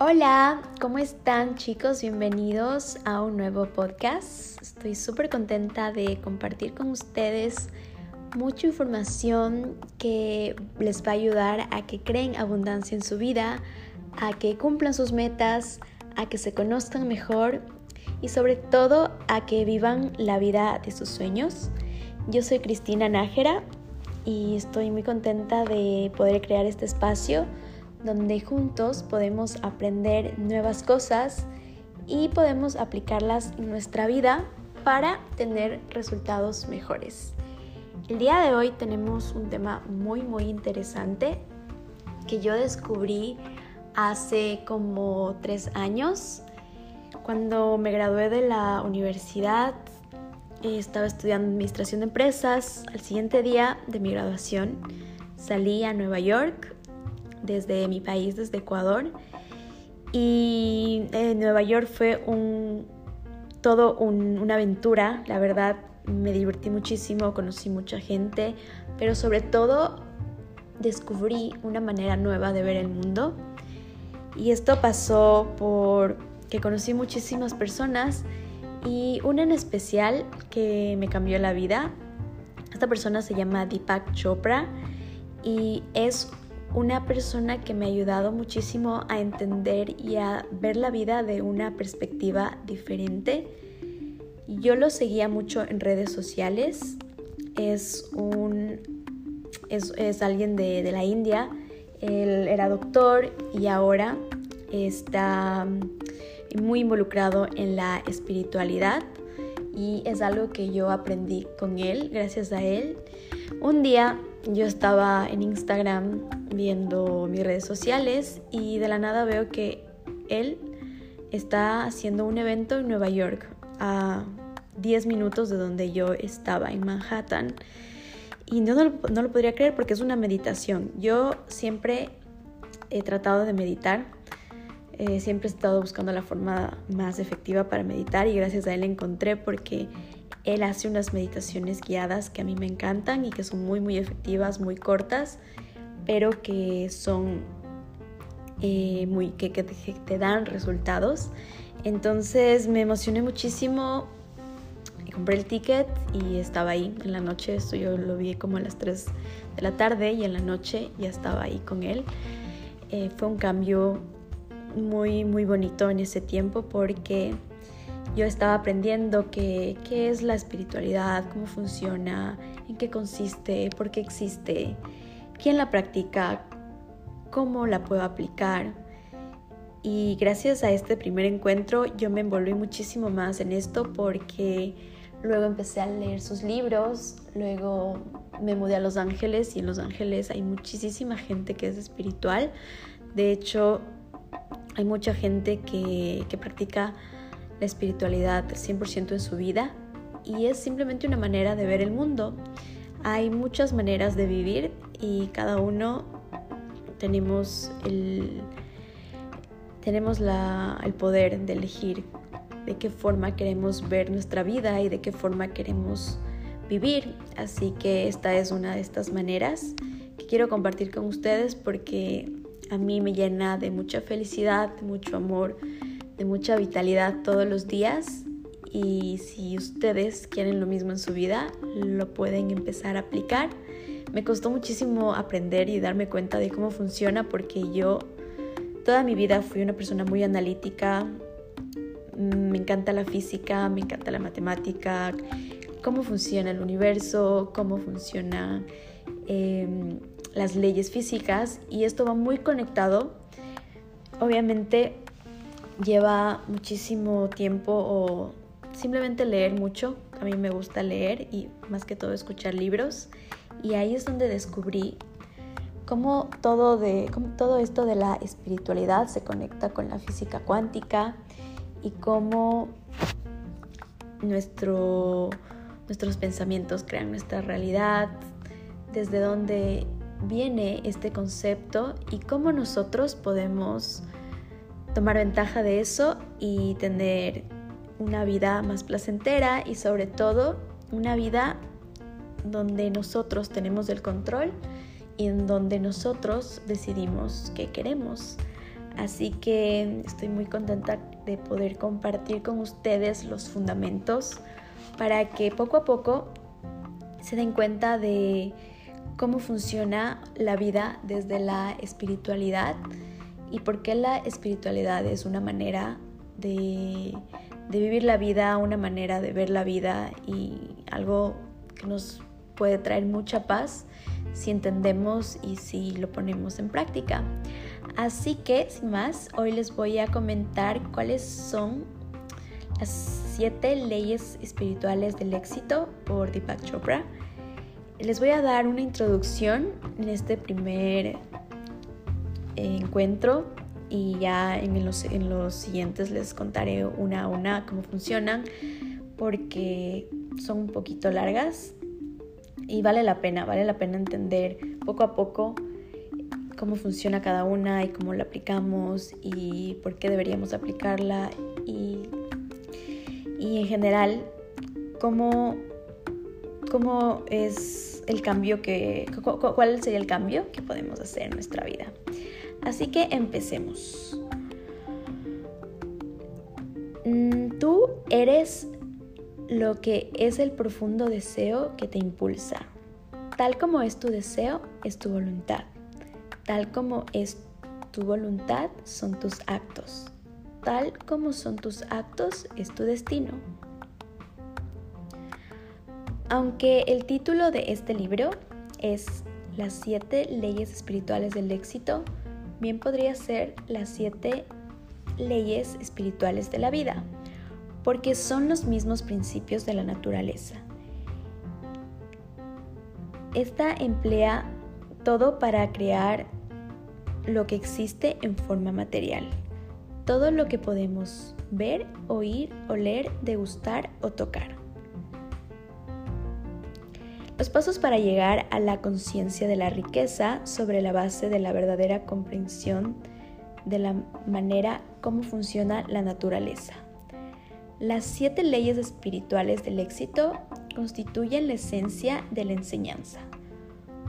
Hola, ¿cómo están chicos? Bienvenidos a un nuevo podcast. Estoy súper contenta de compartir con ustedes mucha información que les va a ayudar a que creen abundancia en su vida, a que cumplan sus metas, a que se conozcan mejor y sobre todo a que vivan la vida de sus sueños. Yo soy Cristina Nájera y estoy muy contenta de poder crear este espacio donde juntos podemos aprender nuevas cosas y podemos aplicarlas en nuestra vida para tener resultados mejores. El día de hoy tenemos un tema muy muy interesante que yo descubrí hace como tres años cuando me gradué de la universidad estaba estudiando administración de empresas. Al siguiente día de mi graduación salí a Nueva York desde mi país, desde Ecuador. Y eh, Nueva York fue un, todo una aventura, la verdad me divertí muchísimo, conocí mucha gente, pero sobre todo descubrí una manera nueva de ver el mundo. Y esto pasó por que conocí muchísimas personas y una en especial que me cambió la vida. Esta persona se llama Deepak Chopra y es una persona que me ha ayudado muchísimo a entender y a ver la vida de una perspectiva diferente. Yo lo seguía mucho en redes sociales. Es un es, alguien de, de la India. Él era doctor y ahora está muy involucrado en la espiritualidad y es algo que yo aprendí con él, gracias a él. Un día yo estaba en Instagram viendo mis redes sociales y de la nada veo que él está haciendo un evento en Nueva York a 10 minutos de donde yo estaba, en Manhattan. Y no, no, lo podría creer porque es una meditación. Yo siempre he tratado de meditar. Eh, siempre he estado buscando la forma más efectiva para meditar y gracias a él encontré porque él hace unas meditaciones guiadas que a mí me encantan y que son muy muy efectivas, muy cortas, pero que son eh, muy que, que, te dan resultados. Entonces me emocioné muchísimo, compré el ticket y estaba ahí en la noche. Esto yo lo vi como a las 3 de la tarde y en la noche ya estaba ahí con él. Eh, fue un cambio muy muy bonito en ese tiempo porque yo estaba aprendiendo qué, qué es la espiritualidad, cómo funciona, en qué consiste, por qué existe, quién la practica, cómo la puedo aplicar. Y gracias a este primer encuentro yo me envolví muchísimo más en esto porque luego empecé a leer sus libros, luego me mudé a Los Ángeles y en Los Ángeles hay muchísima gente que es espiritual. De hecho, hay mucha gente que, que practica la espiritualidad 100% en su vida y es simplemente una manera de ver el mundo. Hay muchas maneras de vivir y cada uno tenemos el, tenemos el poder de elegir de qué forma queremos ver nuestra vida y de qué forma queremos vivir. Así que esta es una de estas maneras que quiero compartir con ustedes porque a mí me llena de mucha felicidad, de mucho amor, de mucha vitalidad todos los días y si ustedes quieren lo mismo en su vida, lo pueden empezar a aplicar. Me costó muchísimo aprender y darme cuenta de cómo funciona porque yo toda mi vida fui una persona muy analítica, me encanta la física, me encanta la matemática, cómo funciona el universo, cómo funcionan em, las leyes físicas y esto va muy conectado. Obviamente lleva muchísimo tiempo o simplemente leer mucho. A mí me gusta leer y más que todo escuchar libros. Y ahí es donde descubrí cómo todo, de, todo esto de la espiritualidad se conecta con la física cuántica y cómo nuestro, nuestros pensamientos crean nuestra realidad, desde dónde viene este concepto y cómo nosotros podemos tomar ventaja de eso y tener una vida más placentera y sobre todo una vida donde nosotros tenemos el control y en donde nosotros decidimos qué queremos. Así que estoy muy contenta de poder compartir con ustedes los fundamentos para que poco a poco se den cuenta de cómo funciona la vida desde la espiritualidad y por qué la espiritualidad es una manera de, vivir la vida, una manera de ver la vida y algo que nos puede traer mucha paz si entendemos y si lo ponemos en práctica. Así que, sin más, hoy les voy a comentar cuáles son las siete leyes espirituales del éxito por Deepak Chopra. Les voy a dar una introducción en este primer encuentro y ya en los, en los siguientes les contaré una a una cómo funcionan porque son un poquito largas y vale la pena, vale la pena entender poco a poco cómo funciona cada una y cómo la aplicamos y por qué deberíamos aplicarla y, y en general cómo, cómo es el cambio que, cuál sería el cambio que podemos hacer en nuestra vida. Así que empecemos. Mm, tú eres lo que es el profundo deseo que te impulsa. Tal como es tu deseo, es tu voluntad. Tal como es tu voluntad, son tus actos. Tal como son tus actos, es tu destino. Aunque el título de este libro es Las siete leyes espirituales del éxito, bien podría ser las siete leyes espirituales de la vida, porque son los mismos principios de la naturaleza. Esta emplea todo para crear lo que existe en forma material, todo lo que podemos ver, oír, oler, degustar o tocar. Los pasos para llegar a la conciencia de la riqueza sobre la base de la verdadera comprensión de la manera como funciona la naturaleza. Las siete leyes espirituales del éxito constituyen la esencia de la enseñanza.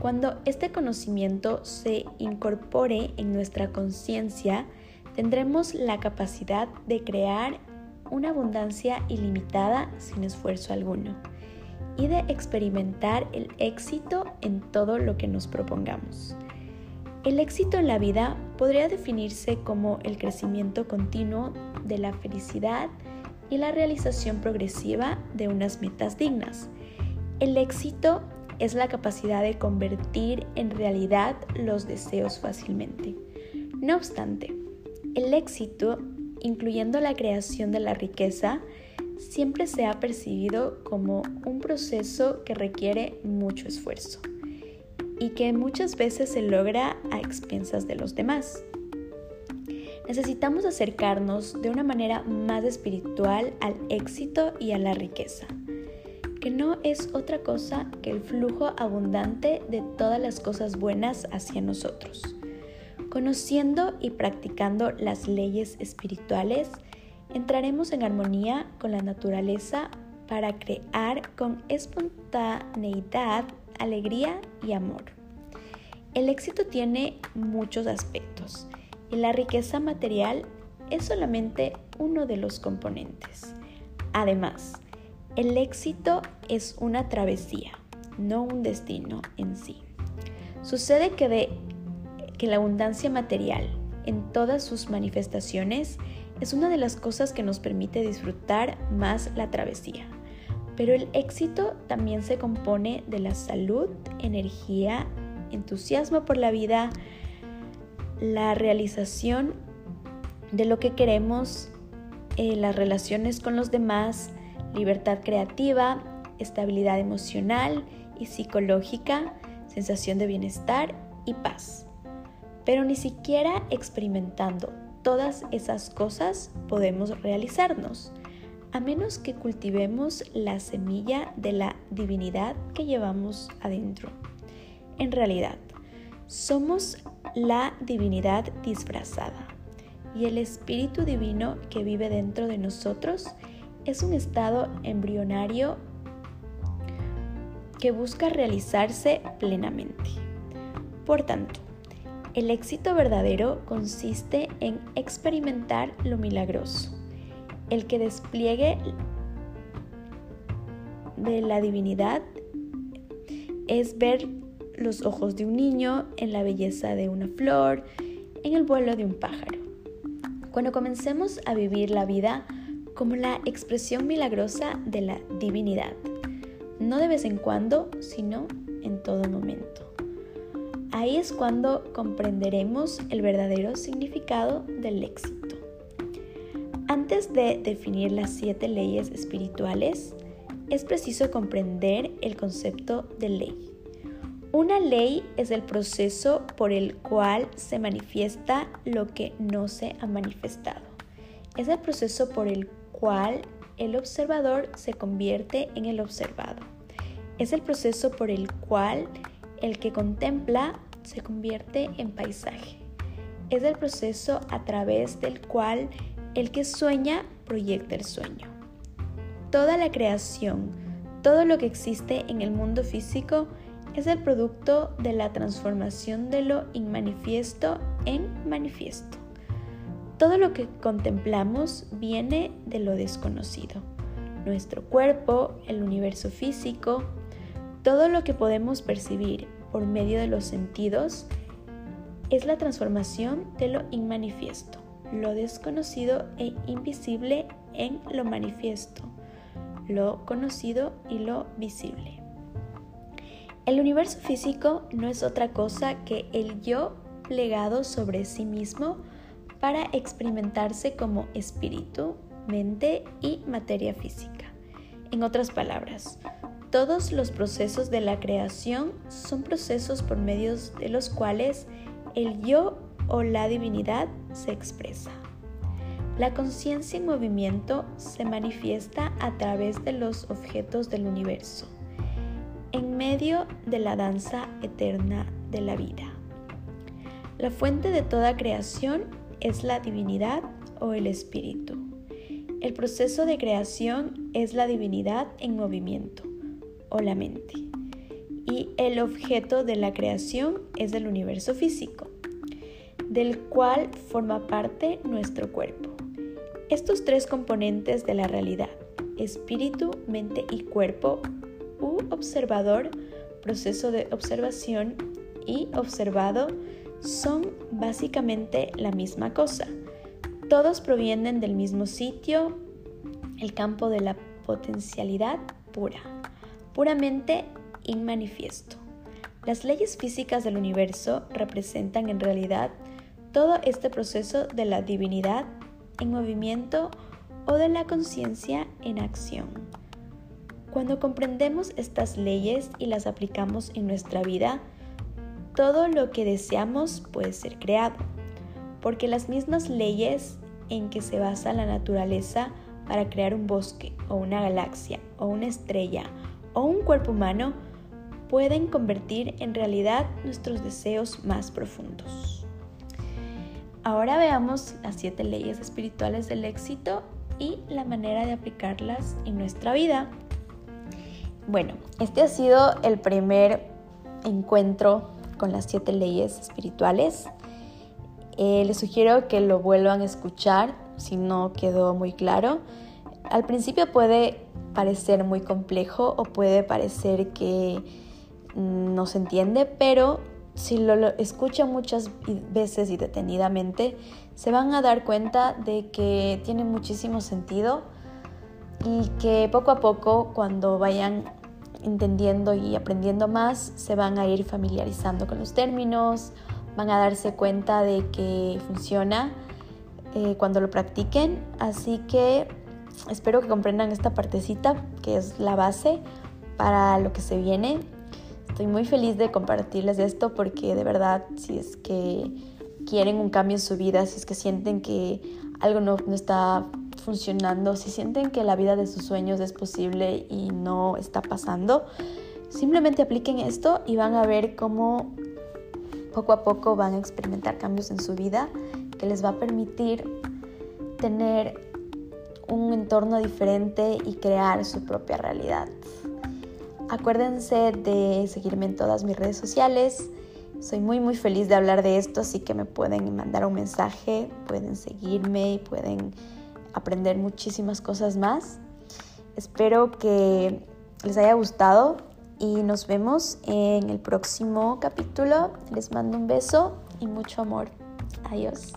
Cuando este conocimiento se incorpore en nuestra conciencia, tendremos la capacidad de crear una abundancia ilimitada sin esfuerzo alguno y de experimentar el éxito en todo lo que nos propongamos. El éxito en la vida podría definirse como el crecimiento continuo de la felicidad y la realización progresiva de unas metas dignas. El éxito es la capacidad de convertir en realidad los deseos fácilmente. No obstante, el éxito, incluyendo la creación de la riqueza, siempre se ha percibido como un proceso que requiere mucho esfuerzo y que muchas veces se logra a expensas de los demás. Necesitamos acercarnos de una manera más espiritual al éxito y a la riqueza, que no es otra cosa que el flujo abundante de todas las cosas buenas hacia nosotros. Conociendo y practicando las leyes espirituales, entraremos en armonía con la naturaleza para crear con espontaneidad, alegría y amor. El éxito tiene muchos aspectos y la riqueza material es solamente uno de los componentes. Además, el éxito es una travesía, no un destino en sí. Sucede que, que la abundancia material en todas sus manifestaciones es una de las cosas que nos permite disfrutar más la travesía. Pero el éxito también se compone de la salud, energía, entusiasmo por la vida, la realización de lo que queremos, eh, las relaciones con los demás, libertad creativa, estabilidad emocional y psicológica, sensación de bienestar y paz. Pero ni siquiera experimentando todas esas cosas podemos realizarnos, a menos que cultivemos la semilla de la divinidad que llevamos adentro. En realidad, somos la divinidad disfrazada y el espíritu divino que vive dentro de nosotros es un estado embrionario que busca realizarse plenamente. Por tanto, El éxito verdadero consiste en experimentar lo milagroso, el que despliegue de la divinidad es ver los ojos de un niño en la belleza de una flor, en el vuelo de un pájaro. Cuando comencemos a vivir la vida como la expresión milagrosa de la divinidad, no de vez en cuando, sino en todo momento. Ahí es cuando comprenderemos el verdadero significado del éxito. Antes de definir las siete leyes espirituales, es preciso comprender el concepto de ley. Una ley es el proceso por el cual se manifiesta lo que no se ha manifestado. Es el proceso por el cual el observador se convierte en el observado. Es el proceso por el cual el que contempla se convierte en paisaje. Es el proceso a través del cual el que sueña proyecta el sueño. Toda la creación, todo lo que existe en el mundo físico es el producto de la transformación de lo inmanifiesto en manifiesto. Todo lo que contemplamos viene de lo desconocido. Nuestro cuerpo, el universo físico, todo lo que podemos percibir por medio de los sentidos es la transformación de lo inmanifiesto, lo desconocido e invisible en lo manifiesto, lo conocido y lo visible. El universo físico no es otra cosa que el yo plegado sobre sí mismo para experimentarse como espíritu, mente y materia física. En otras palabras, todos los procesos de la creación son procesos por medio de los cuales el yo o la divinidad se expresa. La conciencia en movimiento se manifiesta a través de los objetos del universo en medio de la danza eterna de la vida. La fuente de toda creación es la divinidad o el espíritu. El proceso de creación es la divinidad en movimiento o la mente. Y el objeto de la creación es el universo físico, del cual forma parte nuestro cuerpo. Estos tres componentes de la realidad, espíritu, mente y cuerpo, u observador, proceso de observación y observado son básicamente la misma cosa. Todos provienen del mismo sitio, el campo de la potencialidad pura, puramente inmanifiesto. Las leyes físicas del universo representan en realidad todo este proceso de la divinidad en movimiento o de la conciencia en acción. Cuando comprendemos estas leyes y las aplicamos en nuestra vida, todo lo que deseamos puede ser creado, porque las mismas leyes en que se basa la naturaleza para crear un bosque o una galaxia o una estrella o un cuerpo humano pueden convertir en realidad nuestros deseos más profundos. Ahora veamos las siete leyes espirituales del éxito y la manera de aplicarlas en nuestra vida. Bueno, este ha sido el primer encuentro con las siete leyes espirituales. Eh, les sugiero que lo vuelvan a escuchar si no quedó muy claro. Al principio puede parecer muy complejo o puede parecer que no se entiende, pero si lo, lo escuchan muchas veces y detenidamente, se van a dar cuenta de que tiene muchísimo sentido y que poco a poco cuando vayan entendiendo y aprendiendo más, se van a ir familiarizando con los términos, van a darse cuenta de que funciona eh, cuando lo practiquen. Así que espero que comprendan esta partecita que es la base para lo que se viene. Estoy muy feliz de compartirles esto porque de verdad si es que quieren un cambio en su vida, si es que sienten que algo no, no está funcionando, si sienten que la vida de sus sueños es posible y no está pasando, simplemente apliquen esto y van a ver cómo poco a poco van a experimentar cambios en su vida que les va a permitir tener un entorno diferente y crear su propia realidad. Acuérdense de seguirme en todas mis redes sociales. Soy muy muy feliz de hablar de esto, así que me pueden mandar un mensaje, pueden seguirme y pueden aprender muchísimas cosas más. Espero que les haya gustado y nos vemos en el próximo capítulo. Les mando un beso y mucho amor. Adiós.